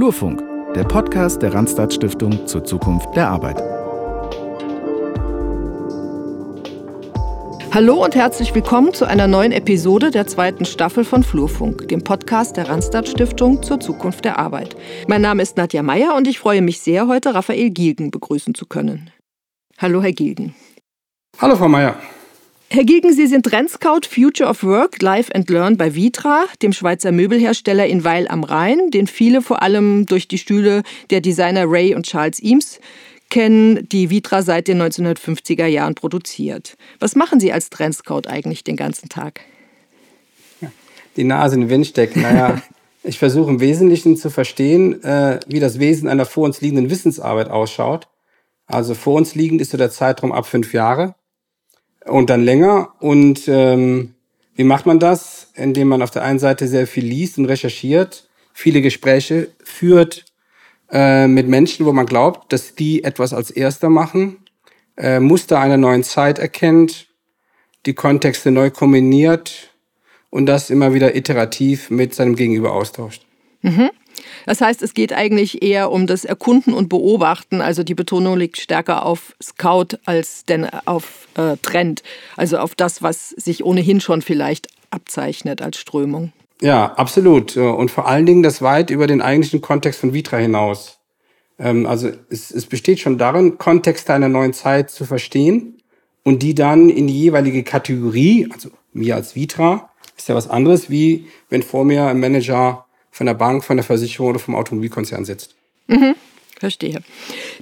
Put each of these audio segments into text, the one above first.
Flurfunk, der Podcast der Randstad Stiftung zur Zukunft der Arbeit. Hallo und herzlich willkommen zu einer neuen Episode der zweiten Staffel von Flurfunk, dem Podcast der Randstad Stiftung zur Zukunft der Arbeit. Mein Name ist Nadja Meyer und ich freue mich sehr, heute Raphael Gilgen begrüßen zu können. Hallo, Herr Gilgen. Hallo, Frau Meyer. Herr Sie sind Trendscout Future of Work, Live and Learn bei Vitra, dem Schweizer Möbelhersteller in Weil am Rhein, den viele vor allem durch die Stühle der Designer Ray und Charles Eames kennen, die Vitra seit den 1950er Jahren produziert. Was machen Sie als Trendscout eigentlich den ganzen Tag? Die Nase in den Wind stecken. Naja, ich versuche im Wesentlichen zu verstehen, äh, wie das Wesen einer vor uns liegenden Wissensarbeit ausschaut. Also vor uns liegend ist so der Zeitraum ab fünf Jahre und dann länger. Und ähm, wie macht man das? Indem man auf der einen Seite sehr viel liest und recherchiert, viele Gespräche führt äh, mit Menschen, wo man glaubt, dass die etwas als Erster machen, äh, Muster einer neuen Zeit erkennt, die Kontexte neu kombiniert und das immer wieder iterativ mit seinem Gegenüber austauscht. Mhm. Das heißt, es geht eigentlich eher um das Erkunden und Beobachten. Also die Betonung liegt stärker auf Scout als denn auf äh, Trend. Also auf das, was sich ohnehin schon vielleicht abzeichnet als Strömung. Ja, absolut. Und vor allen Dingen das weit über den eigentlichen Kontext von Vitra hinaus. Ähm, also es, es besteht schon darin, Kontexte einer neuen Zeit zu verstehen und die dann in die jeweilige Kategorie, also mir als Vitra, ist ja was anderes, wie wenn vor mir ein Manager von der Bank, von der Versicherung oder vom Automobilkonzern sitzt. Mhm. Verstehe.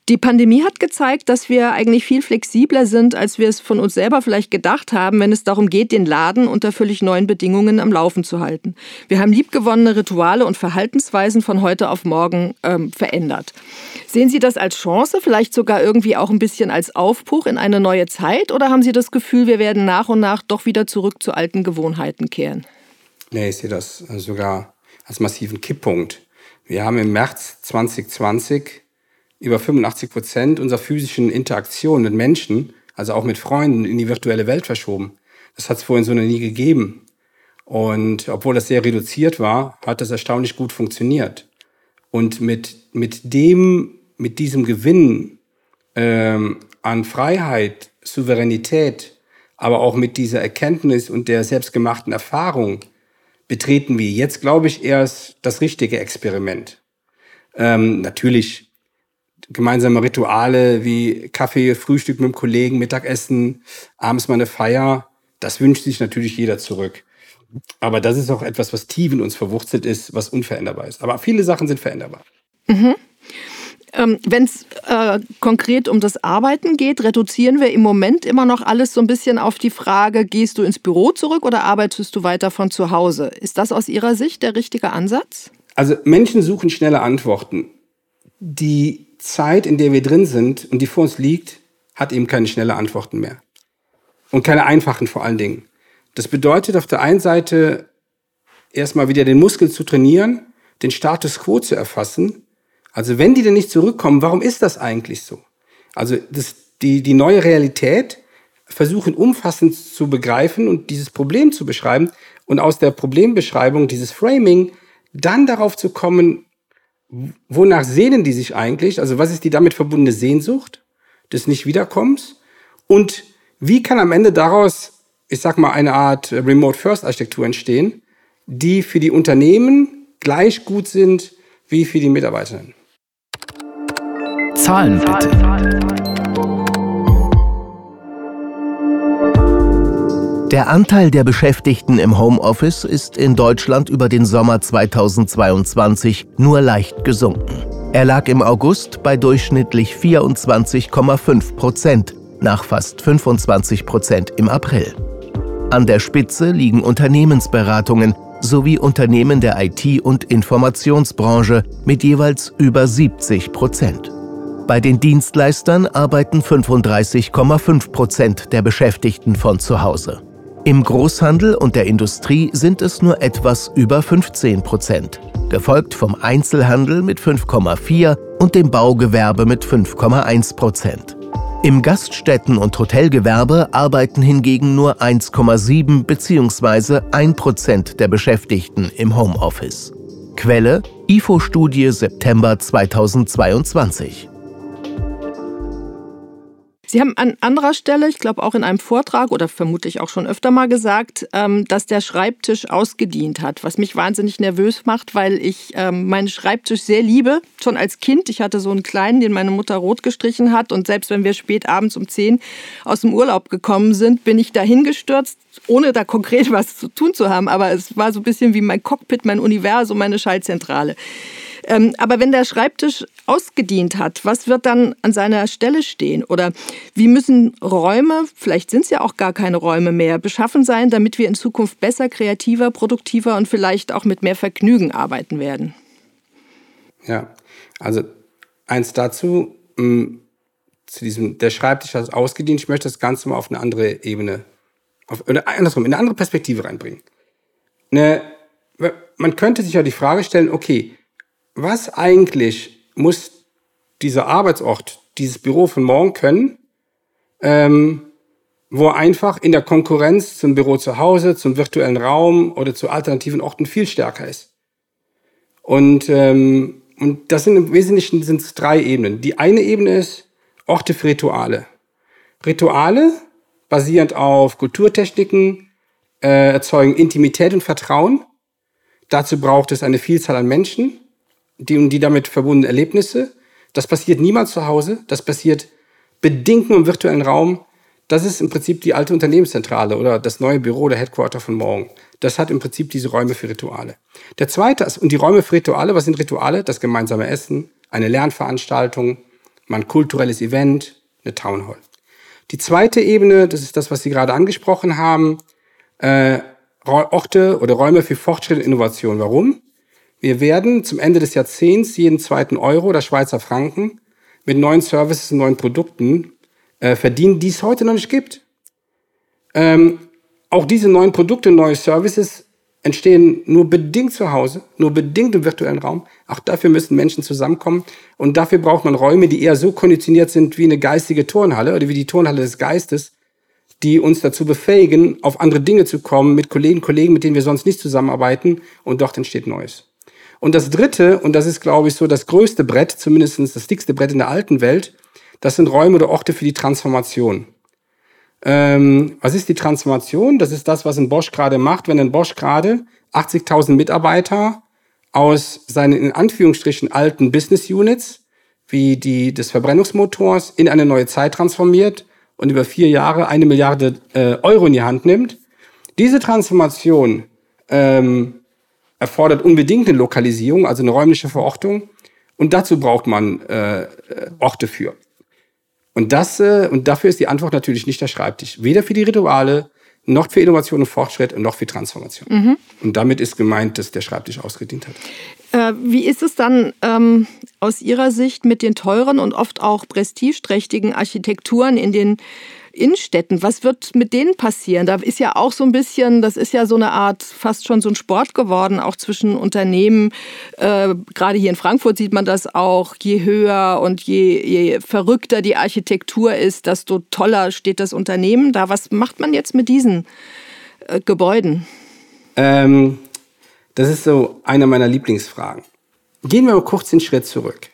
Die Pandemie hat gezeigt, dass wir eigentlich viel flexibler sind, als wir es von uns selber vielleicht gedacht haben, wenn es darum geht, den Laden unter völlig neuen Bedingungen am Laufen zu halten. Wir haben liebgewonnene Rituale und Verhaltensweisen von heute auf morgen ähm, verändert. Sehen Sie das als Chance, vielleicht sogar irgendwie auch ein bisschen als Aufbruch in eine neue Zeit, oder haben Sie das Gefühl, wir werden nach und nach doch wieder zurück zu alten Gewohnheiten kehren? Nee, ich sehe das sogar als massiven Kipppunkt. Wir haben im März 2020 über 85 Prozent unserer physischen Interaktion mit Menschen, also auch mit Freunden, in die virtuelle Welt verschoben. Das hat es vorhin so noch nie gegeben. Und obwohl das sehr reduziert war, hat das erstaunlich gut funktioniert. Und mit, mit dem, mit diesem Gewinn ähm, an Freiheit, Souveränität, aber auch mit dieser Erkenntnis und der selbstgemachten Erfahrung, betreten wir jetzt, glaube ich, erst das richtige Experiment. Ähm, natürlich gemeinsame Rituale wie Kaffee, Frühstück mit dem Kollegen, Mittagessen, abends mal eine Feier, das wünscht sich natürlich jeder zurück. Aber das ist auch etwas, was tief in uns verwurzelt ist, was unveränderbar ist. Aber viele Sachen sind veränderbar. Mhm. Ähm, Wenn es äh, konkret um das Arbeiten geht, reduzieren wir im Moment immer noch alles so ein bisschen auf die Frage, gehst du ins Büro zurück oder arbeitest du weiter von zu Hause? Ist das aus Ihrer Sicht der richtige Ansatz? Also Menschen suchen schnelle Antworten. Die Zeit, in der wir drin sind und die vor uns liegt, hat eben keine schnelle Antworten mehr. Und keine einfachen vor allen Dingen. Das bedeutet auf der einen Seite erstmal wieder den Muskel zu trainieren, den Status quo zu erfassen also wenn die denn nicht zurückkommen, warum ist das eigentlich so? Also das, die, die neue Realität versuchen umfassend zu begreifen und dieses Problem zu beschreiben und aus der Problembeschreibung, dieses Framing, dann darauf zu kommen, wonach sehnen die sich eigentlich? Also was ist die damit verbundene Sehnsucht des Nicht-Wiederkommens? Und wie kann am Ende daraus, ich sag mal, eine Art Remote-First-Architektur entstehen, die für die Unternehmen gleich gut sind wie für die Mitarbeiterinnen? Zahlen bitte. Der Anteil der Beschäftigten im Homeoffice ist in Deutschland über den Sommer 2022 nur leicht gesunken. Er lag im August bei durchschnittlich 24,5 Prozent, nach fast 25 Prozent im April. An der Spitze liegen Unternehmensberatungen sowie Unternehmen der IT- und Informationsbranche mit jeweils über 70 Prozent. Bei den Dienstleistern arbeiten 35,5 Prozent der Beschäftigten von zu Hause. Im Großhandel und der Industrie sind es nur etwas über 15 Prozent, gefolgt vom Einzelhandel mit 5,4 und dem Baugewerbe mit 5,1 Prozent. Im Gaststätten- und Hotelgewerbe arbeiten hingegen nur 1,7 bzw. 1 Prozent der Beschäftigten im Homeoffice. Quelle IFO-Studie September 2022. Sie haben an anderer Stelle, ich glaube auch in einem Vortrag oder vermutlich auch schon öfter mal gesagt, ähm, dass der Schreibtisch ausgedient hat, was mich wahnsinnig nervös macht, weil ich ähm, meinen Schreibtisch sehr liebe. Schon als Kind, ich hatte so einen kleinen, den meine Mutter rot gestrichen hat und selbst wenn wir spät abends um 10 aus dem Urlaub gekommen sind, bin ich dahingestürzt, ohne da konkret was zu tun zu haben, aber es war so ein bisschen wie mein Cockpit, mein Universum, meine Schaltzentrale. Ähm, aber wenn der Schreibtisch ausgedient hat, was wird dann an seiner Stelle stehen? Oder wie müssen Räume, vielleicht sind es ja auch gar keine Räume mehr, beschaffen sein, damit wir in Zukunft besser, kreativer, produktiver und vielleicht auch mit mehr Vergnügen arbeiten werden? Ja, also eins dazu, mm, zu diesem, der Schreibtisch hat ausgedient. Ich möchte das Ganze mal auf eine andere Ebene, auf, oder andersrum, in eine andere Perspektive reinbringen. Eine, man könnte sich ja die Frage stellen, okay, was eigentlich muss dieser Arbeitsort, dieses Büro von morgen können, ähm, wo einfach in der Konkurrenz zum Büro zu Hause, zum virtuellen Raum oder zu alternativen Orten viel stärker ist. Und, ähm, und das sind im Wesentlichen sind es drei Ebenen. Die eine Ebene ist Orte für Rituale. Rituale basierend auf Kulturtechniken äh, erzeugen Intimität und Vertrauen. Dazu braucht es eine Vielzahl an Menschen die und die damit verbundenen Erlebnisse. Das passiert niemals zu Hause. Das passiert bedingt nur im virtuellen Raum. Das ist im Prinzip die alte Unternehmenszentrale oder das neue Büro, der Headquarter von morgen. Das hat im Prinzip diese Räume für Rituale. Der zweite ist, und die Räume für Rituale, was sind Rituale? Das gemeinsame Essen, eine Lernveranstaltung, mal ein kulturelles Event, eine Town Hall. Die zweite Ebene, das ist das, was Sie gerade angesprochen haben, äh, Orte oder Räume für Fortschritt und Innovation. Warum? Wir werden zum Ende des Jahrzehnts jeden zweiten Euro oder Schweizer Franken mit neuen Services und neuen Produkten äh, verdienen, die es heute noch nicht gibt. Ähm, auch diese neuen Produkte, neue Services entstehen nur bedingt zu Hause, nur bedingt im virtuellen Raum. Auch dafür müssen Menschen zusammenkommen. Und dafür braucht man Räume, die eher so konditioniert sind wie eine geistige Turnhalle oder wie die Turnhalle des Geistes, die uns dazu befähigen, auf andere Dinge zu kommen, mit Kollegen, Kollegen, mit denen wir sonst nicht zusammenarbeiten. Und dort entsteht Neues. Und das dritte, und das ist, glaube ich, so das größte Brett, zumindest das dickste Brett in der alten Welt, das sind Räume oder Orte für die Transformation. Ähm, was ist die Transformation? Das ist das, was ein Bosch gerade macht, wenn ein Bosch gerade 80.000 Mitarbeiter aus seinen in Anführungsstrichen alten Business Units wie die des Verbrennungsmotors in eine neue Zeit transformiert und über vier Jahre eine Milliarde äh, Euro in die Hand nimmt. Diese Transformation ähm, erfordert unbedingt eine Lokalisierung, also eine räumliche Verortung. Und dazu braucht man äh, Orte für. Und, das, äh, und dafür ist die Antwort natürlich nicht der Schreibtisch. Weder für die Rituale, noch für Innovation und Fortschritt und noch für Transformation. Mhm. Und damit ist gemeint, dass der Schreibtisch ausgedient hat. Äh, wie ist es dann ähm, aus Ihrer Sicht mit den teuren und oft auch prestigeträchtigen Architekturen in den Innenstädten, was wird mit denen passieren? Da ist ja auch so ein bisschen, das ist ja so eine Art, fast schon so ein Sport geworden, auch zwischen Unternehmen. Äh, gerade hier in Frankfurt sieht man das auch. Je höher und je, je verrückter die Architektur ist, desto toller steht das Unternehmen da. Was macht man jetzt mit diesen äh, Gebäuden? Ähm, das ist so eine meiner Lieblingsfragen. Gehen wir mal kurz den Schritt zurück.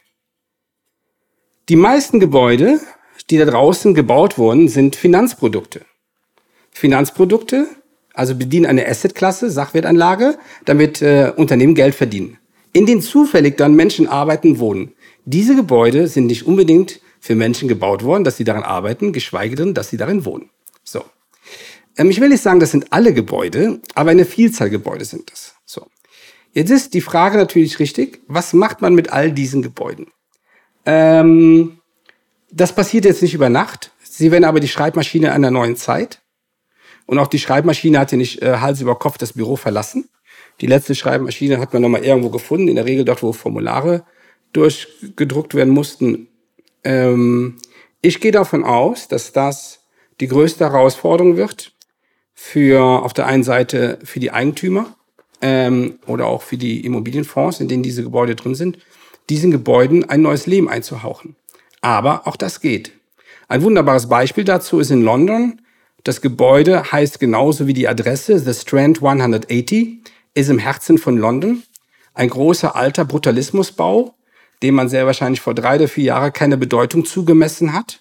Die meisten Gebäude die da draußen gebaut wurden, sind Finanzprodukte. Finanzprodukte, also bedienen eine Assetklasse, Sachwertanlage, damit äh, Unternehmen Geld verdienen. In denen zufällig dann Menschen arbeiten, wohnen. Diese Gebäude sind nicht unbedingt für Menschen gebaut worden, dass sie daran arbeiten, geschweige denn, dass sie darin wohnen. So. Ähm, ich will nicht sagen, das sind alle Gebäude, aber eine Vielzahl Gebäude sind das. So. Jetzt ist die Frage natürlich richtig, was macht man mit all diesen Gebäuden? Ähm, das passiert jetzt nicht über Nacht. Sie werden aber die Schreibmaschine einer neuen Zeit. Und auch die Schreibmaschine hat ja nicht äh, Hals über Kopf das Büro verlassen. Die letzte Schreibmaschine hat man nochmal irgendwo gefunden, in der Regel dort, wo Formulare durchgedruckt werden mussten. Ähm, ich gehe davon aus, dass das die größte Herausforderung wird für auf der einen Seite für die Eigentümer ähm, oder auch für die Immobilienfonds, in denen diese Gebäude drin sind, diesen Gebäuden ein neues Leben einzuhauchen. Aber auch das geht. Ein wunderbares Beispiel dazu ist in London. Das Gebäude heißt genauso wie die Adresse, The Strand 180, ist im Herzen von London. ein großer alter Brutalismusbau, dem man sehr wahrscheinlich vor drei oder vier Jahren keine Bedeutung zugemessen hat.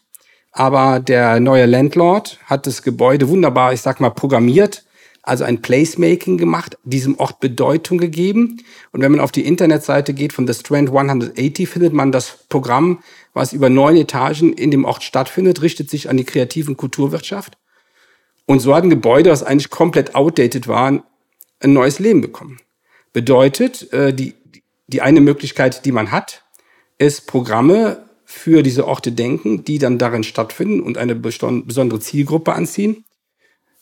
Aber der neue Landlord hat das Gebäude wunderbar, ich sag mal, programmiert, also ein Placemaking gemacht, diesem Ort Bedeutung gegeben. Und wenn man auf die Internetseite geht von The Strand 180, findet man das Programm, was über neun Etagen in dem Ort stattfindet, richtet sich an die kreativen Kulturwirtschaft. Und so hat ein Gebäude, das eigentlich komplett outdated war, ein neues Leben bekommen. Bedeutet, äh, die, die eine Möglichkeit, die man hat, ist Programme für diese Orte denken, die dann darin stattfinden und eine besondere Zielgruppe anziehen.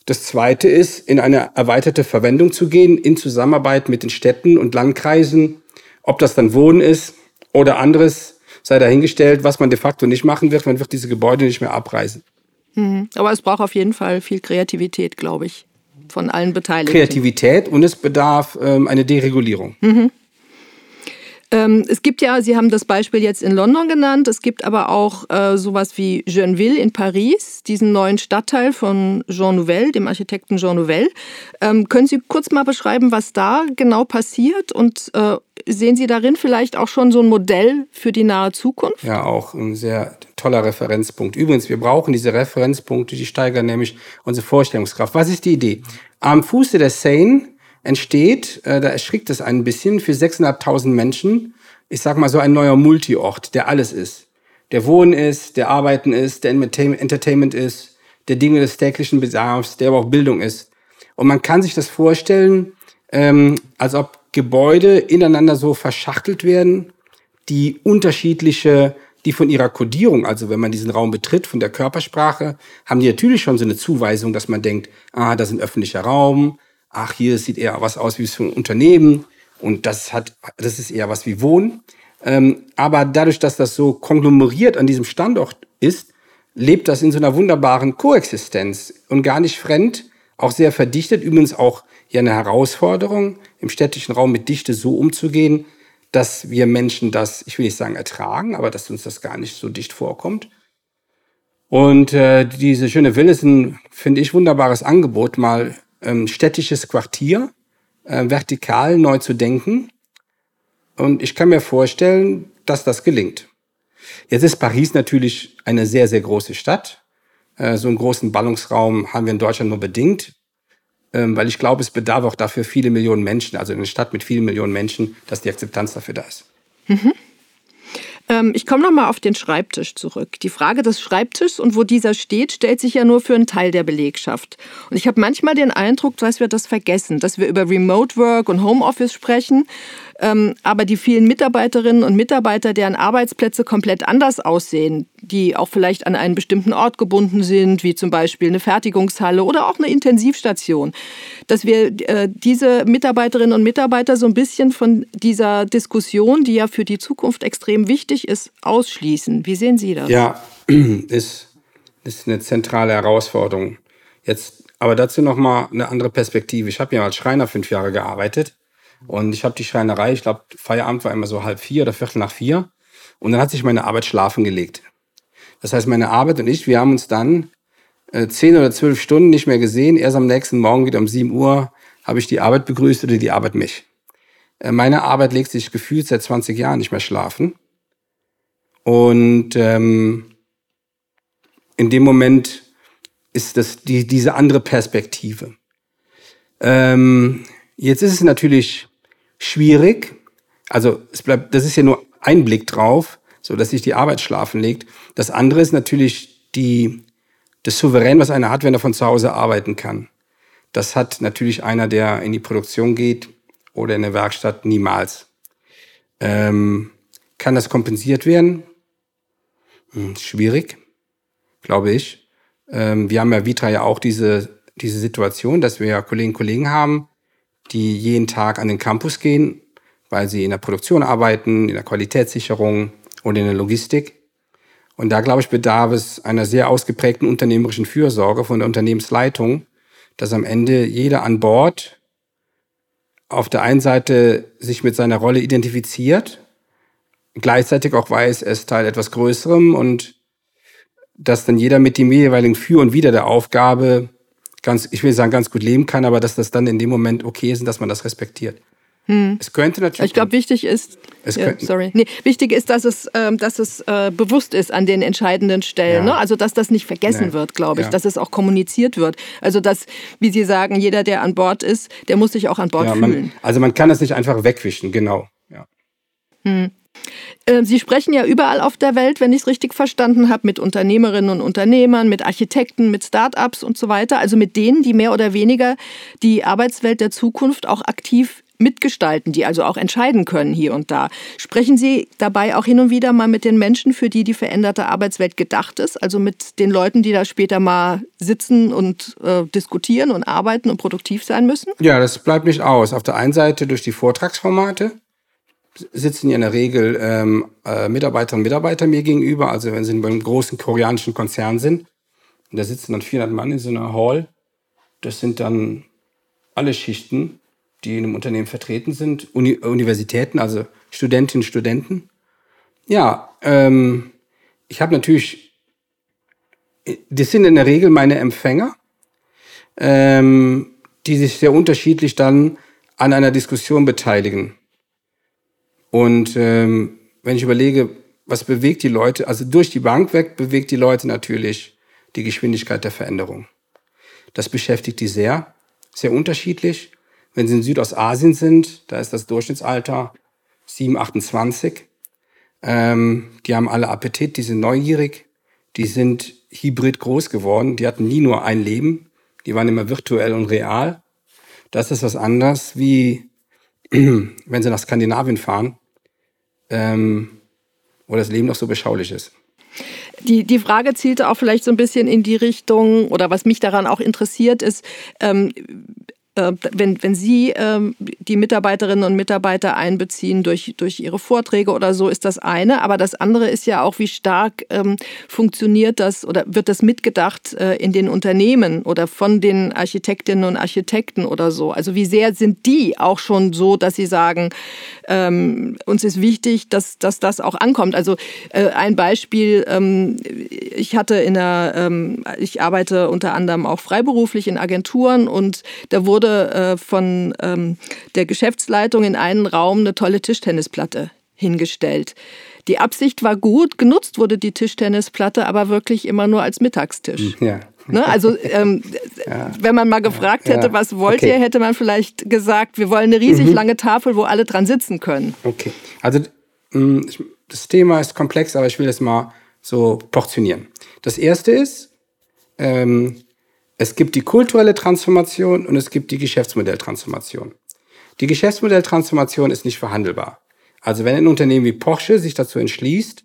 Das zweite ist, in eine erweiterte Verwendung zu gehen, in Zusammenarbeit mit den Städten und Landkreisen. Ob das dann Wohnen ist oder anderes, sei dahingestellt, was man de facto nicht machen wird. Man wird diese Gebäude nicht mehr abreißen. Mhm. Aber es braucht auf jeden Fall viel Kreativität, glaube ich, von allen Beteiligten. Kreativität und es bedarf ähm, eine Deregulierung. Mhm. Ähm, es gibt ja, Sie haben das Beispiel jetzt in London genannt, es gibt aber auch äh, sowas wie Jeuneville in Paris, diesen neuen Stadtteil von Jean Nouvel, dem Architekten Jean Nouvel. Ähm, können Sie kurz mal beschreiben, was da genau passiert und äh, sehen Sie darin vielleicht auch schon so ein Modell für die nahe Zukunft? Ja, auch ein sehr toller Referenzpunkt. Übrigens, wir brauchen diese Referenzpunkte, die steigern nämlich unsere Vorstellungskraft. Was ist die Idee? Am Fuße der Seine entsteht, äh, da erschrickt es ein bisschen, für 6.500 Menschen, ich sag mal so ein neuer Multiort, der alles ist. Der Wohnen ist, der Arbeiten ist, der Entertainment ist, der Dinge des täglichen Bedarfs, der aber auch Bildung ist. Und man kann sich das vorstellen, ähm, als ob Gebäude ineinander so verschachtelt werden, die unterschiedliche, die von ihrer Kodierung, also wenn man diesen Raum betritt, von der Körpersprache, haben die natürlich schon so eine Zuweisung, dass man denkt, ah, das ist ein öffentlicher Raum, ach, hier sieht eher was aus wie so ein Unternehmen und das hat, das ist eher was wie Wohnen. Ähm, aber dadurch, dass das so konglomeriert an diesem Standort ist, lebt das in so einer wunderbaren Koexistenz und gar nicht fremd, auch sehr verdichtet. Übrigens auch hier eine Herausforderung, im städtischen Raum mit Dichte so umzugehen, dass wir Menschen das, ich will nicht sagen ertragen, aber dass uns das gar nicht so dicht vorkommt. Und äh, diese schöne ein, finde ich, wunderbares Angebot, mal ähm, städtisches Quartier äh, vertikal neu zu denken. Und ich kann mir vorstellen, dass das gelingt. Jetzt ist Paris natürlich eine sehr, sehr große Stadt. Äh, so einen großen Ballungsraum haben wir in Deutschland nur bedingt, ähm, weil ich glaube, es bedarf auch dafür viele Millionen Menschen, also in einer Stadt mit vielen Millionen Menschen, dass die Akzeptanz dafür da ist. Mhm. Ähm, ich komme nochmal auf den Schreibtisch zurück. Die Frage des Schreibtischs und wo dieser steht, stellt sich ja nur für einen Teil der Belegschaft. Und ich habe manchmal den Eindruck, dass wir das vergessen, dass wir über Remote Work und Homeoffice sprechen, aber die vielen Mitarbeiterinnen und Mitarbeiter, deren Arbeitsplätze komplett anders aussehen, die auch vielleicht an einen bestimmten Ort gebunden sind, wie zum Beispiel eine Fertigungshalle oder auch eine Intensivstation, dass wir äh, diese Mitarbeiterinnen und Mitarbeiter so ein bisschen von dieser Diskussion, die ja für die Zukunft extrem wichtig ist, ausschließen. Wie sehen Sie das? Ja, ist, ist eine zentrale Herausforderung. Jetzt aber dazu noch mal eine andere Perspektive. Ich habe ja als Schreiner fünf Jahre gearbeitet und ich habe die Schreinerei, ich glaube, Feierabend war immer so halb vier oder viertel nach vier. Und dann hat sich meine Arbeit schlafen gelegt. Das heißt, meine Arbeit und ich, wir haben uns dann äh, zehn oder zwölf Stunden nicht mehr gesehen. Erst am nächsten Morgen wieder um sieben Uhr habe ich die Arbeit begrüßt oder die Arbeit mich. Äh, meine Arbeit legt sich gefühlt seit 20 Jahren nicht mehr schlafen. Und ähm, in dem Moment ist das die, diese andere Perspektive. Ähm, jetzt ist es natürlich schwierig. Also es bleibt, das ist ja nur ein Blick drauf, so dass sich die Arbeit schlafen legt. Das andere ist natürlich die, das Souverän, was einer hat, wenn er von zu Hause arbeiten kann. Das hat natürlich einer, der in die Produktion geht oder in der Werkstatt niemals. Ähm, kann das kompensiert werden? Hm, schwierig, glaube ich. Ähm, wir haben ja Vitra ja auch diese, diese Situation, dass wir ja Kolleginnen und Kollegen haben, die jeden Tag an den Campus gehen, weil sie in der Produktion arbeiten, in der Qualitätssicherung und in der Logistik. Und da, glaube ich, bedarf es einer sehr ausgeprägten unternehmerischen Fürsorge von der Unternehmensleitung, dass am Ende jeder an Bord auf der einen Seite sich mit seiner Rolle identifiziert, gleichzeitig auch weiß, er ist Teil etwas Größerem und dass dann jeder mit dem jeweiligen Für und Wider der Aufgabe ganz, ich will sagen, ganz gut leben kann, aber dass das dann in dem Moment okay ist und dass man das respektiert. Hm. Es könnte natürlich. Ich glaube, wichtig ist. Ja, sorry. Nee, wichtig ist, dass es, ähm, dass es äh, bewusst ist an den entscheidenden Stellen. Ja. Ne? Also, dass das nicht vergessen nee. wird, glaube ich. Ja. Dass es auch kommuniziert wird. Also, dass, wie Sie sagen, jeder, der an Bord ist, der muss sich auch an Bord fühlen. Man, also, man kann das nicht einfach wegwischen, genau. Hm. Äh, Sie sprechen ja überall auf der Welt, wenn ich es richtig verstanden habe, mit Unternehmerinnen und Unternehmern, mit Architekten, mit Start-ups und so weiter. Also mit denen, die mehr oder weniger die Arbeitswelt der Zukunft auch aktiv mitgestalten, die also auch entscheiden können hier und da. Sprechen Sie dabei auch hin und wieder mal mit den Menschen, für die die veränderte Arbeitswelt gedacht ist, also mit den Leuten, die da später mal sitzen und äh, diskutieren und arbeiten und produktiv sein müssen? Ja, das bleibt nicht aus. Auf der einen Seite durch die Vortragsformate, sitzen ja in der Regel ähm, äh, Mitarbeiterinnen und Mitarbeiter mir gegenüber. Also wenn sie bei einem großen koreanischen Konzern sind, und da sitzen dann 400 Mann in so einer Hall. Das sind dann alle Schichten, die in einem Unternehmen vertreten sind, Uni Universitäten, also Studentinnen Studenten. Ja, ähm, ich habe natürlich, das sind in der Regel meine Empfänger, ähm, die sich sehr unterschiedlich dann an einer Diskussion beteiligen. Und ähm, wenn ich überlege, was bewegt die Leute, also durch die Bank weg bewegt die Leute natürlich die Geschwindigkeit der Veränderung. Das beschäftigt die sehr, sehr unterschiedlich. Wenn sie in Südostasien sind, da ist das Durchschnittsalter 7, 28. Ähm, die haben alle Appetit, die sind neugierig, die sind hybrid groß geworden, die hatten nie nur ein Leben, die waren immer virtuell und real. Das ist was anderes, wie wenn sie nach Skandinavien fahren ähm, wo das Leben noch so beschaulich ist. Die, die Frage zielte auch vielleicht so ein bisschen in die Richtung, oder was mich daran auch interessiert, ist, ähm, äh, wenn, wenn Sie ähm, die Mitarbeiterinnen und Mitarbeiter einbeziehen durch, durch Ihre Vorträge oder so, ist das eine. Aber das andere ist ja auch, wie stark ähm, funktioniert das oder wird das mitgedacht äh, in den Unternehmen oder von den Architektinnen und Architekten oder so. Also wie sehr sind die auch schon so, dass sie sagen, ähm, uns ist wichtig, dass, dass das auch ankommt. Also äh, ein Beispiel, ähm, ich hatte in der, ähm, ich arbeite unter anderem auch freiberuflich in Agenturen und da wurde wurde äh, von ähm, der Geschäftsleitung in einen Raum eine tolle Tischtennisplatte hingestellt. Die Absicht war gut, genutzt wurde die Tischtennisplatte aber wirklich immer nur als Mittagstisch. Ja. Ne? Also ähm, ja. wenn man mal gefragt hätte, ja. was wollt okay. ihr, hätte man vielleicht gesagt, wir wollen eine riesig mhm. lange Tafel, wo alle dran sitzen können. Okay, also mm, das Thema ist komplex, aber ich will es mal so portionieren. Das erste ist, ähm, es gibt die kulturelle Transformation und es gibt die Geschäftsmodelltransformation. Die Geschäftsmodelltransformation ist nicht verhandelbar. Also wenn ein Unternehmen wie Porsche sich dazu entschließt,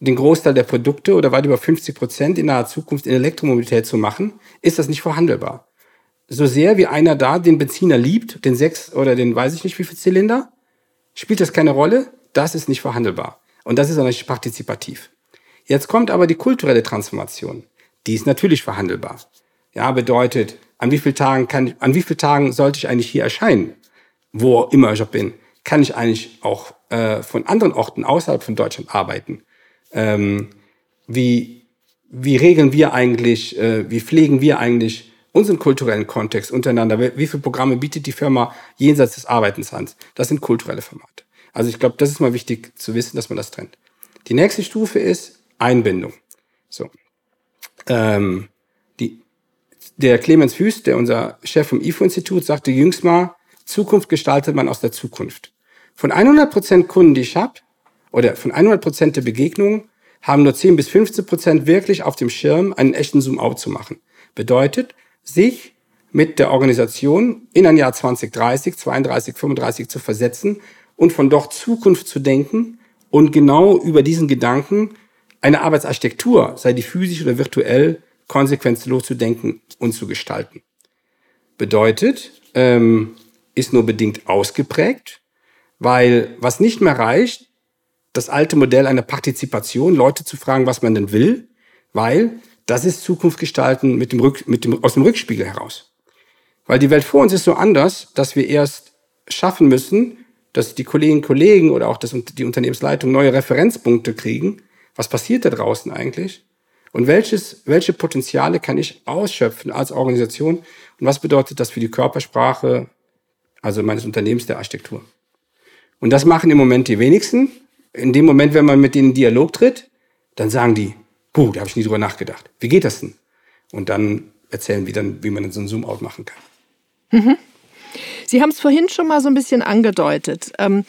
den Großteil der Produkte oder weit über 50 Prozent in naher Zukunft in Elektromobilität zu machen, ist das nicht verhandelbar. So sehr wie einer da den Benziner liebt, den sechs oder den weiß ich nicht wie viel Zylinder, spielt das keine Rolle. Das ist nicht verhandelbar. Und das ist auch nicht partizipativ. Jetzt kommt aber die kulturelle Transformation. Die ist natürlich verhandelbar. Ja, bedeutet, an wie vielen Tagen kann ich, an wie vielen Tagen sollte ich eigentlich hier erscheinen? Wo immer ich bin. Kann ich eigentlich auch äh, von anderen Orten außerhalb von Deutschland arbeiten? Ähm, wie, wie regeln wir eigentlich, äh, wie pflegen wir eigentlich unseren kulturellen Kontext untereinander? Wie viele Programme bietet die Firma jenseits des Arbeitens an? Das sind kulturelle Formate. Also ich glaube, das ist mal wichtig zu wissen, dass man das trennt. Die nächste Stufe ist Einbindung. So. Ähm, der Clemens Hüst, der unser Chef vom IFO-Institut, sagte jüngst mal, Zukunft gestaltet man aus der Zukunft. Von 100 Prozent Kunden, die ich habe, oder von 100 Prozent der Begegnungen, haben nur 10 bis 15 Prozent wirklich auf dem Schirm, einen echten Zoom-out zu machen. Bedeutet, sich mit der Organisation in ein Jahr 2030, 32, 35 zu versetzen und von dort Zukunft zu denken und genau über diesen Gedanken eine Arbeitsarchitektur, sei die physisch oder virtuell, konsequenzlos zu denken und zu gestalten. Bedeutet, ähm, ist nur bedingt ausgeprägt, weil was nicht mehr reicht, das alte Modell einer Partizipation, Leute zu fragen, was man denn will, weil das ist Zukunft gestalten mit dem Rück, mit dem, aus dem Rückspiegel heraus. Weil die Welt vor uns ist so anders, dass wir erst schaffen müssen, dass die Kolleginnen und Kollegen oder auch das, die Unternehmensleitung neue Referenzpunkte kriegen. Was passiert da draußen eigentlich? Und welches, welche Potenziale kann ich ausschöpfen als Organisation? Und was bedeutet das für die Körpersprache also meines Unternehmens der Architektur. Und das machen im Moment die wenigsten. In dem Moment, wenn man mit denen in Dialog tritt, dann sagen die, puh, da habe ich nie drüber nachgedacht. Wie geht das denn? Und dann erzählen wir dann, wie man so einen Zoom-out machen kann. Mhm. Sie haben es vorhin schon mal so ein bisschen angedeutet. Ähm,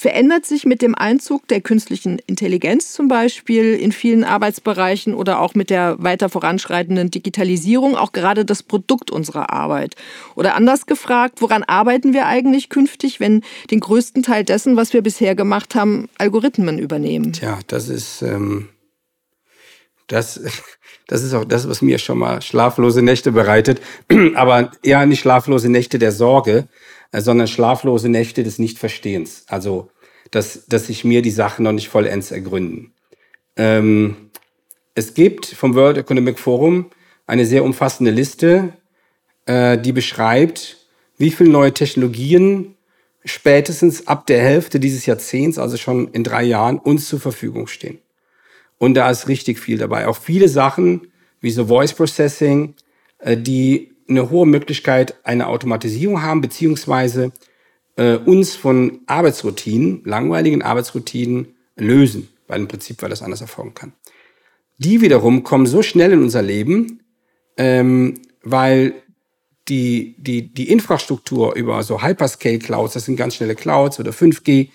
verändert sich mit dem Einzug der künstlichen Intelligenz zum Beispiel in vielen Arbeitsbereichen oder auch mit der weiter voranschreitenden Digitalisierung auch gerade das Produkt unserer Arbeit? Oder anders gefragt, woran arbeiten wir eigentlich künftig, wenn den größten Teil dessen, was wir bisher gemacht haben, Algorithmen übernehmen? Tja, das ist, ähm, das, das ist auch das, was mir schon mal schlaflose Nächte bereitet, aber eher nicht schlaflose Nächte der Sorge, sondern schlaflose Nächte des Nichtverstehens. Also, dass, dass sich mir die Sachen noch nicht vollends ergründen. Ähm, es gibt vom World Economic Forum eine sehr umfassende Liste, äh, die beschreibt, wie viele neue Technologien spätestens ab der Hälfte dieses Jahrzehnts, also schon in drei Jahren, uns zur Verfügung stehen. Und da ist richtig viel dabei. Auch viele Sachen wie so Voice Processing, äh, die eine hohe Möglichkeit einer Automatisierung haben, beziehungsweise äh, uns von Arbeitsroutinen, langweiligen Arbeitsroutinen lösen, weil im Prinzip, weil das anders erfolgen kann. Die wiederum kommen so schnell in unser Leben, ähm, weil die, die, die Infrastruktur über so Hyperscale-Clouds, das sind ganz schnelle Clouds oder 5G,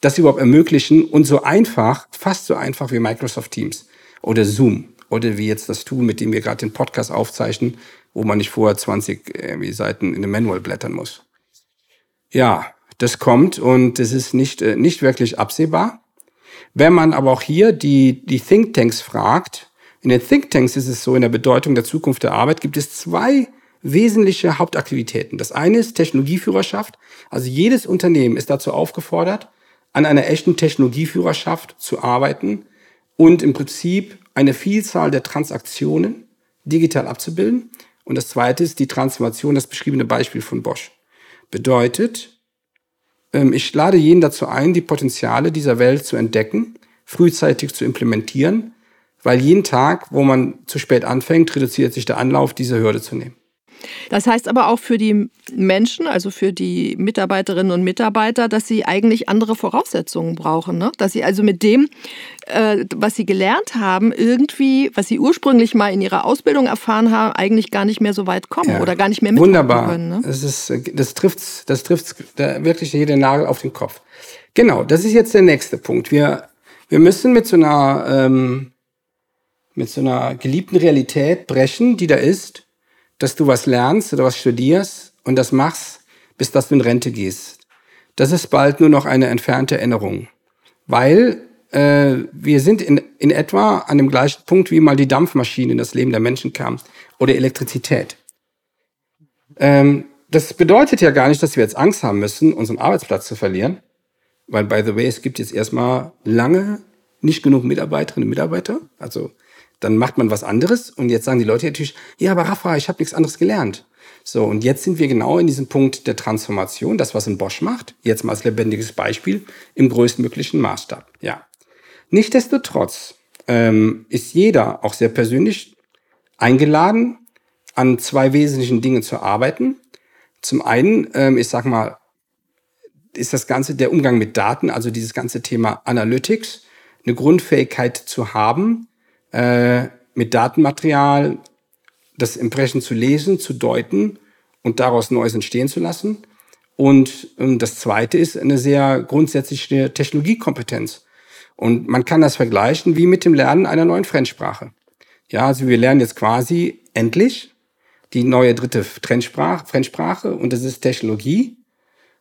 das überhaupt ermöglichen und so einfach, fast so einfach wie Microsoft Teams oder Zoom oder wie jetzt das Tool, mit dem wir gerade den Podcast aufzeichnen, wo man nicht vorher 20 irgendwie Seiten in einem Manual blättern muss. Ja, das kommt und es ist nicht, äh, nicht wirklich absehbar. Wenn man aber auch hier die, die Thinktanks fragt, in den Thinktanks ist es so, in der Bedeutung der Zukunft der Arbeit gibt es zwei wesentliche Hauptaktivitäten. Das eine ist Technologieführerschaft. Also jedes Unternehmen ist dazu aufgefordert, an einer echten Technologieführerschaft zu arbeiten und im Prinzip eine Vielzahl der Transaktionen digital abzubilden. Und das zweite ist die Transformation, das beschriebene Beispiel von Bosch. Bedeutet, ähm, ich lade jeden dazu ein, die Potenziale dieser Welt zu entdecken, frühzeitig zu implementieren, weil jeden Tag, wo man zu spät anfängt, reduziert sich der Anlauf, diese Hürde zu nehmen. Das heißt aber auch für die Menschen, also für die Mitarbeiterinnen und Mitarbeiter, dass sie eigentlich andere Voraussetzungen brauchen. Ne? Dass sie also mit dem, äh, was sie gelernt haben, irgendwie, was sie ursprünglich mal in ihrer Ausbildung erfahren haben, eigentlich gar nicht mehr so weit kommen ja. oder gar nicht mehr mitmachen Wunderbar. können. Ne? Das, ist, das trifft das trifft wirklich jede Nagel auf den Kopf. Genau, das ist jetzt der nächste Punkt. Wir, wir müssen mit so einer, ähm, mit so einer geliebten Realität brechen, die da ist dass du was lernst oder was studierst und das machst, bis dass du in Rente gehst. Das ist bald nur noch eine entfernte Erinnerung. Weil äh, wir sind in, in etwa an dem gleichen Punkt, wie mal die Dampfmaschine in das Leben der Menschen kam oder Elektrizität. Ähm, das bedeutet ja gar nicht, dass wir jetzt Angst haben müssen, unseren Arbeitsplatz zu verlieren. Weil, by the way, es gibt jetzt erstmal lange nicht genug Mitarbeiterinnen und Mitarbeiter. Also dann macht man was anderes und jetzt sagen die Leute natürlich, ja, aber Rafa, ich habe nichts anderes gelernt. So, und jetzt sind wir genau in diesem Punkt der Transformation, das, was ein Bosch macht, jetzt mal als lebendiges Beispiel, im größtmöglichen Maßstab. Ja. Nichtsdestotrotz ähm, ist jeder auch sehr persönlich eingeladen, an zwei wesentlichen Dingen zu arbeiten. Zum einen, ähm, ich sag mal, ist das Ganze der Umgang mit Daten, also dieses ganze Thema Analytics, eine Grundfähigkeit zu haben, äh, mit Datenmaterial das Impression zu lesen, zu deuten und daraus Neues entstehen zu lassen. Und ähm, das Zweite ist eine sehr grundsätzliche Technologiekompetenz. Und man kann das vergleichen wie mit dem Lernen einer neuen Fremdsprache. Ja, also wir lernen jetzt quasi endlich die neue dritte Fremdsprache, und das ist Technologie.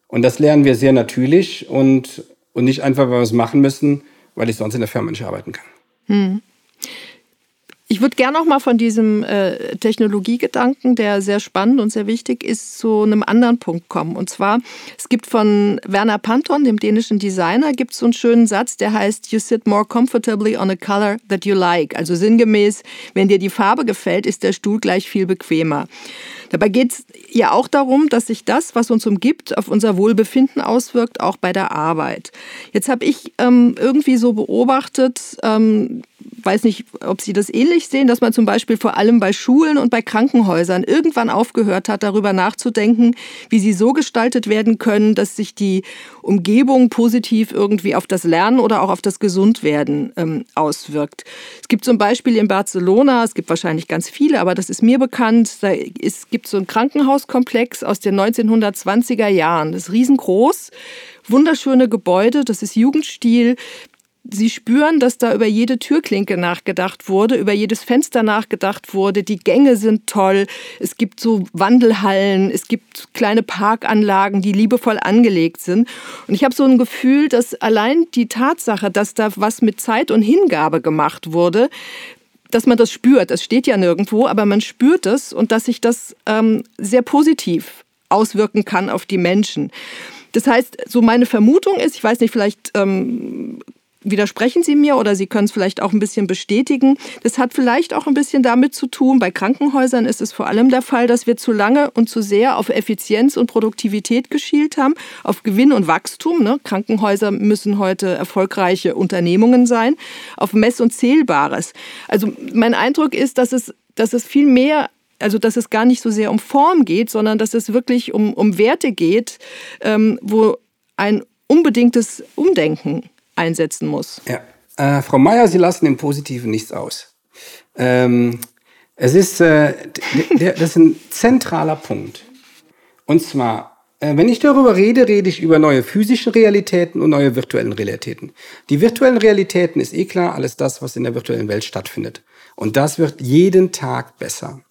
Und das lernen wir sehr natürlich und, und nicht einfach, weil wir es machen müssen, weil ich sonst in der Firma nicht arbeiten kann. Hm. Ich würde gerne noch mal von diesem äh, Technologiegedanken, der sehr spannend und sehr wichtig ist, zu einem anderen Punkt kommen. Und zwar, es gibt von Werner Panton, dem dänischen Designer, gibt es so einen schönen Satz, der heißt, you sit more comfortably on a color that you like. Also sinngemäß, wenn dir die Farbe gefällt, ist der Stuhl gleich viel bequemer. Dabei geht es ja auch darum, dass sich das, was uns umgibt, auf unser Wohlbefinden auswirkt, auch bei der Arbeit. Jetzt habe ich ähm, irgendwie so beobachtet, ähm, weiß nicht, ob Sie das ähnlich sehen, dass man zum Beispiel vor allem bei Schulen und bei Krankenhäusern irgendwann aufgehört hat, darüber nachzudenken, wie sie so gestaltet werden können, dass sich die Umgebung positiv irgendwie auf das Lernen oder auch auf das Gesundwerden ähm, auswirkt. Es gibt zum Beispiel in Barcelona, es gibt wahrscheinlich ganz viele, aber das ist mir bekannt, da ist, gibt so einen Krankenhauskomplex aus den 1920er Jahren. Das ist riesengroß wunderschöne Gebäude, das ist Jugendstil. Sie spüren, dass da über jede Türklinke nachgedacht wurde, über jedes Fenster nachgedacht wurde. Die Gänge sind toll. Es gibt so Wandelhallen, es gibt kleine Parkanlagen, die liebevoll angelegt sind. Und ich habe so ein Gefühl, dass allein die Tatsache, dass da was mit Zeit und Hingabe gemacht wurde, dass man das spürt. Das steht ja nirgendwo, aber man spürt es und dass sich das ähm, sehr positiv auswirken kann auf die Menschen. Das heißt, so meine Vermutung ist, ich weiß nicht, vielleicht ähm, widersprechen Sie mir oder Sie können es vielleicht auch ein bisschen bestätigen. Das hat vielleicht auch ein bisschen damit zu tun, bei Krankenhäusern ist es vor allem der Fall, dass wir zu lange und zu sehr auf Effizienz und Produktivität geschielt haben, auf Gewinn und Wachstum. Ne? Krankenhäuser müssen heute erfolgreiche Unternehmungen sein, auf Mess- und Zählbares. Also mein Eindruck ist, dass es, dass es viel mehr also dass es gar nicht so sehr um Form geht, sondern dass es wirklich um, um Werte geht, ähm, wo ein unbedingtes Umdenken einsetzen muss. Ja. Äh, Frau Meier, Sie lassen im Positiven nichts aus. Ähm, es ist, äh, das ist ein zentraler Punkt. Und zwar, äh, wenn ich darüber rede, rede ich über neue physische Realitäten und neue virtuellen Realitäten. Die virtuellen Realitäten ist eh klar, alles das, was in der virtuellen Welt stattfindet. Und das wird jeden Tag besser.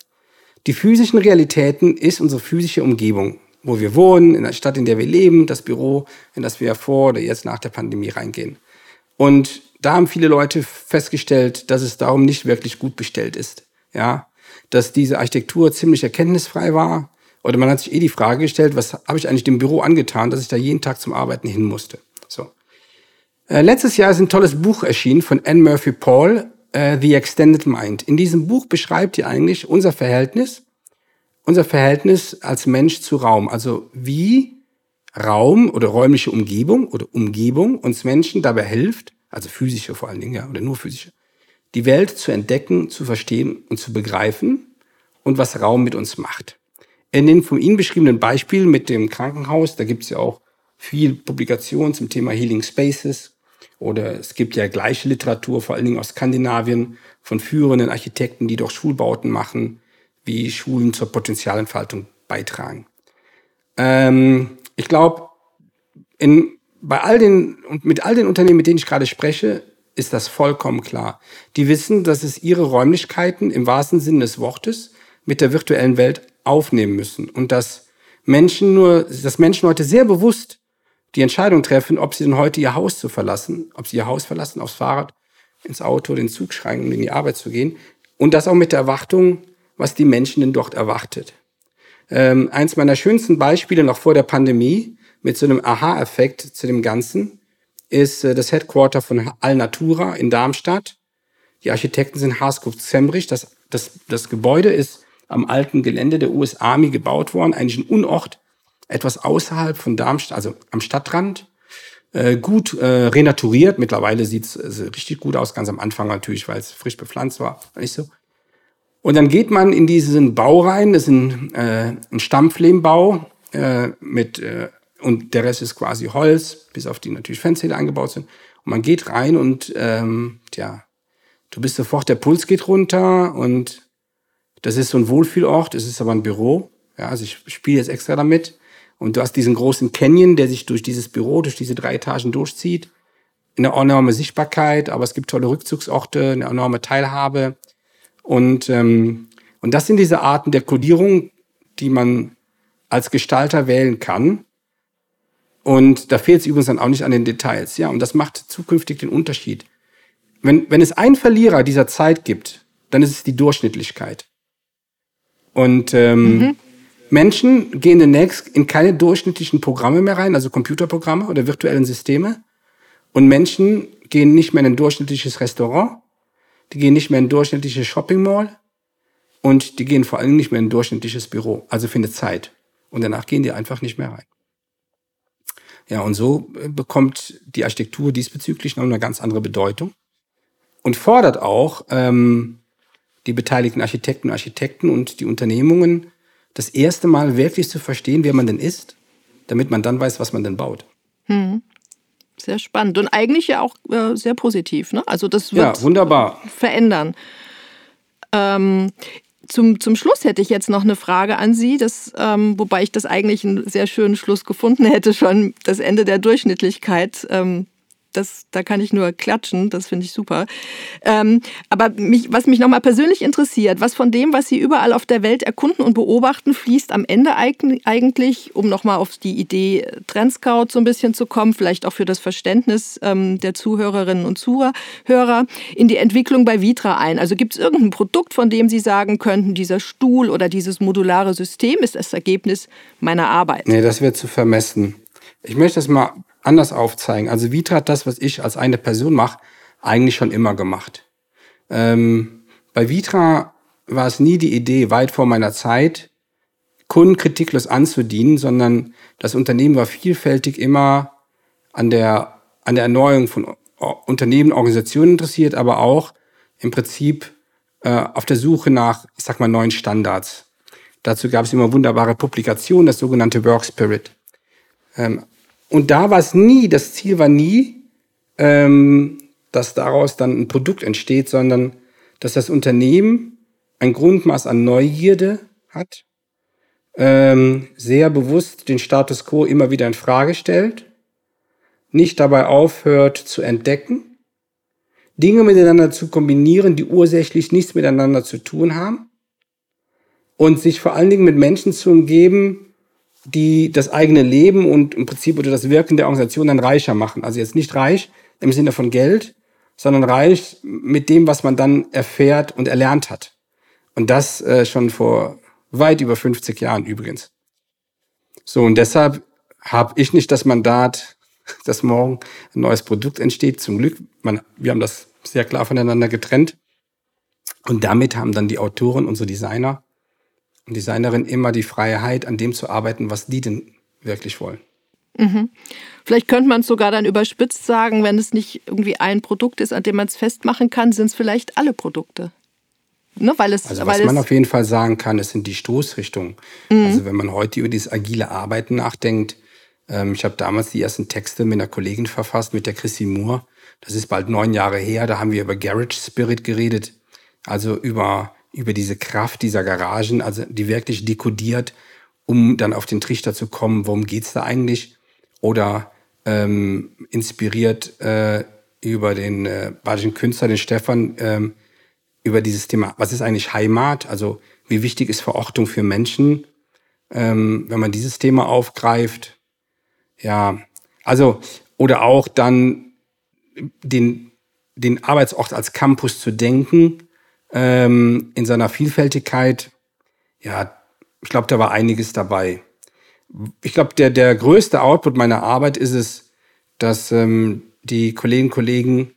Die physischen Realitäten ist unsere physische Umgebung wo wir wohnen, in der Stadt, in der wir leben, das Büro, in das wir vor oder jetzt nach der Pandemie reingehen. Und da haben viele Leute festgestellt, dass es darum nicht wirklich gut bestellt ist. Ja, dass diese Architektur ziemlich erkenntnisfrei war. Oder man hat sich eh die Frage gestellt, was habe ich eigentlich dem Büro angetan, dass ich da jeden Tag zum Arbeiten hin musste. So. Äh, letztes Jahr ist ein tolles Buch erschienen von Anne Murphy Paul, äh, The Extended Mind. In diesem Buch beschreibt ihr eigentlich unser Verhältnis unser Verhältnis als Mensch zu Raum. Also wie Raum oder räumliche Umgebung oder Umgebung uns Menschen dabei hilft, also physische vor allen Dingen, ja, oder nur physische, die Welt zu entdecken, zu verstehen und zu begreifen und was Raum mit uns macht. In den von Ihnen beschriebenen Beispielen mit dem Krankenhaus, da gibt es ja auch viel Publikation zum Thema Healing Spaces oder es gibt ja gleiche Literatur, vor allen Dingen aus Skandinavien, von führenden Architekten, die doch Schulbauten machen, wie Schulen zur Potenzialentfaltung beitragen. Ähm, ich glaube, bei all den und mit all den Unternehmen, mit denen ich gerade spreche, ist das vollkommen klar. Die wissen, dass es ihre Räumlichkeiten im wahrsten Sinne des Wortes mit der virtuellen Welt aufnehmen müssen und dass Menschen nur, dass Menschen heute sehr bewusst die Entscheidung treffen, ob sie denn heute ihr Haus zu verlassen, ob sie ihr Haus verlassen, aufs Fahrrad, ins Auto, den Zug schreien, um in die Arbeit zu gehen. Und das auch mit der Erwartung, was die Menschen denn dort erwartet. Ähm, eins meiner schönsten Beispiele noch vor der Pandemie mit so einem Aha-Effekt zu dem Ganzen ist äh, das Headquarter von Alnatura in Darmstadt. Die Architekten sind Haskop Zembrich. Das, das, das Gebäude ist am alten Gelände der US Army gebaut worden, eigentlich ein Unort, etwas außerhalb von Darmstadt, also am Stadtrand. Äh, gut äh, renaturiert. Mittlerweile sieht es äh, richtig gut aus, ganz am Anfang natürlich, weil es frisch bepflanzt war. Nicht so. Und dann geht man in diesen Bau rein, das ist ein, äh, ein Stampflehmbau äh, mit, äh, und der Rest ist quasi Holz, bis auf die natürlich Fenster, die eingebaut sind. Und man geht rein und, ähm, tja, du bist sofort, der Puls geht runter und das ist so ein Wohlfühlort, es ist aber ein Büro. Ja, also ich spiele jetzt extra damit. Und du hast diesen großen Canyon, der sich durch dieses Büro, durch diese drei Etagen durchzieht. Eine enorme Sichtbarkeit, aber es gibt tolle Rückzugsorte, eine enorme Teilhabe. Und, ähm, und das sind diese Arten der Codierung, die man als Gestalter wählen kann. Und da fehlt es übrigens dann auch nicht an den Details. Ja, und das macht zukünftig den Unterschied. Wenn, wenn es einen Verlierer dieser Zeit gibt, dann ist es die Durchschnittlichkeit. Und ähm, mhm. Menschen gehen demnächst in keine durchschnittlichen Programme mehr rein, also Computerprogramme oder virtuellen Systeme. Und Menschen gehen nicht mehr in ein durchschnittliches Restaurant, die gehen nicht mehr in ein durchschnittliches Shopping Mall und die gehen vor allem nicht mehr in durchschnittliches Büro, also für eine Zeit. Und danach gehen die einfach nicht mehr rein. Ja, und so äh, bekommt die Architektur diesbezüglich noch eine ganz andere Bedeutung und fordert auch ähm, die beteiligten Architekten und Architekten und die Unternehmungen das erste Mal wirklich zu verstehen, wer man denn ist, damit man dann weiß, was man denn baut. Hm. Sehr spannend und eigentlich ja auch äh, sehr positiv. Ne? Also das wird ja, wunderbar. verändern. Ähm, zum, zum Schluss hätte ich jetzt noch eine Frage an Sie, das, ähm, wobei ich das eigentlich einen sehr schönen Schluss gefunden hätte, schon das Ende der Durchschnittlichkeit. Ähm, das, da kann ich nur klatschen, das finde ich super. Ähm, aber mich, was mich nochmal persönlich interessiert, was von dem, was Sie überall auf der Welt erkunden und beobachten, fließt am Ende eigentlich, um nochmal auf die Idee Trendscout so ein bisschen zu kommen, vielleicht auch für das Verständnis ähm, der Zuhörerinnen und Zuhörer, in die Entwicklung bei Vitra ein? Also gibt es irgendein Produkt, von dem Sie sagen könnten, dieser Stuhl oder dieses modulare System ist das Ergebnis meiner Arbeit? Nee, das wird zu vermessen. Ich möchte das mal anders aufzeigen. Also Vitra hat das, was ich als eine Person mache, eigentlich schon immer gemacht. Ähm, bei Vitra war es nie die Idee, weit vor meiner Zeit, Kunden kritiklos anzudienen, sondern das Unternehmen war vielfältig immer an der, an der Erneuerung von Unternehmen, Organisationen interessiert, aber auch im Prinzip äh, auf der Suche nach, ich sag mal, neuen Standards. Dazu gab es immer wunderbare Publikationen, das sogenannte Work Spirit. Ähm, und da war es nie, das Ziel war nie, ähm, dass daraus dann ein Produkt entsteht, sondern dass das Unternehmen ein Grundmaß an Neugierde hat, ähm, sehr bewusst den Status quo immer wieder in Frage stellt, nicht dabei aufhört zu entdecken, Dinge miteinander zu kombinieren, die ursächlich nichts miteinander zu tun haben und sich vor allen Dingen mit Menschen zu umgeben, die das eigene Leben und im Prinzip oder das Wirken der Organisation dann reicher machen. Also jetzt nicht reich im Sinne von Geld, sondern reich mit dem, was man dann erfährt und erlernt hat. Und das äh, schon vor weit über 50 Jahren übrigens. So, und deshalb habe ich nicht das Mandat, dass morgen ein neues Produkt entsteht. Zum Glück, man, wir haben das sehr klar voneinander getrennt. Und damit haben dann die Autoren, unsere Designer, und Designerin immer die Freiheit, an dem zu arbeiten, was die denn wirklich wollen. Mhm. Vielleicht könnte man es sogar dann überspitzt sagen, wenn es nicht irgendwie ein Produkt ist, an dem man es festmachen kann, sind es vielleicht alle Produkte. Ne, weil es, also was man auf jeden Fall sagen kann, es sind die Stoßrichtungen. Mhm. Also wenn man heute über dieses agile Arbeiten nachdenkt, ähm, ich habe damals die ersten Texte mit einer Kollegin verfasst, mit der Chrissy Moore. Das ist bald neun Jahre her. Da haben wir über Garage Spirit geredet, also über über diese Kraft dieser Garagen, also die wirklich dekodiert, um dann auf den Trichter zu kommen, worum geht's da eigentlich? Oder ähm, inspiriert äh, über den äh, badischen Künstler, den Stefan, ähm, über dieses Thema, was ist eigentlich Heimat? Also wie wichtig ist Verortung für Menschen? Ähm, wenn man dieses Thema aufgreift, ja, also, oder auch dann den, den Arbeitsort als Campus zu denken, ähm, in seiner Vielfältigkeit, ja, ich glaube, da war einiges dabei. Ich glaube, der, der größte Output meiner Arbeit ist es, dass ähm, die Kolleginnen und Kollegen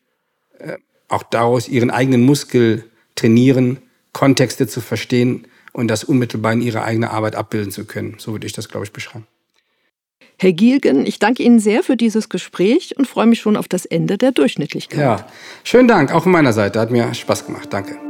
äh, auch daraus ihren eigenen Muskel trainieren, Kontexte zu verstehen und das unmittelbar in ihrer eigenen Arbeit abbilden zu können. So würde ich das, glaube ich, beschreiben. Herr Gielgen, ich danke Ihnen sehr für dieses Gespräch und freue mich schon auf das Ende der Durchschnittlichkeit. Ja, schönen Dank, auch von meiner Seite. Hat mir Spaß gemacht. Danke.